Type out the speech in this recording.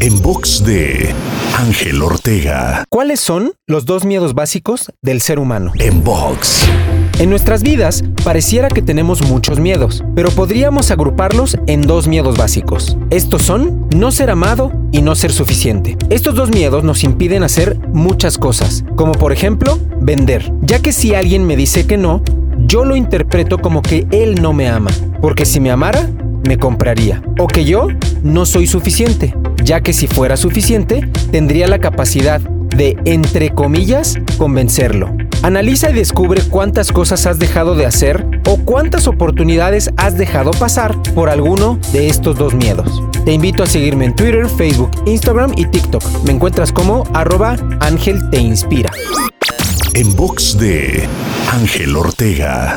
En box de Ángel Ortega. ¿Cuáles son los dos miedos básicos del ser humano? En box. En nuestras vidas pareciera que tenemos muchos miedos, pero podríamos agruparlos en dos miedos básicos. Estos son no ser amado y no ser suficiente. Estos dos miedos nos impiden hacer muchas cosas, como por ejemplo vender, ya que si alguien me dice que no, yo lo interpreto como que él no me ama, porque si me amara, me compraría, o que yo no soy suficiente, ya que si fuera suficiente, tendría la capacidad de, entre comillas, convencerlo. Analiza y descubre cuántas cosas has dejado de hacer o cuántas oportunidades has dejado pasar por alguno de estos dos miedos. Te invito a seguirme en Twitter, Facebook, Instagram y TikTok. Me encuentras como arroba Ángel Te Inspira. En box de Ángel Ortega.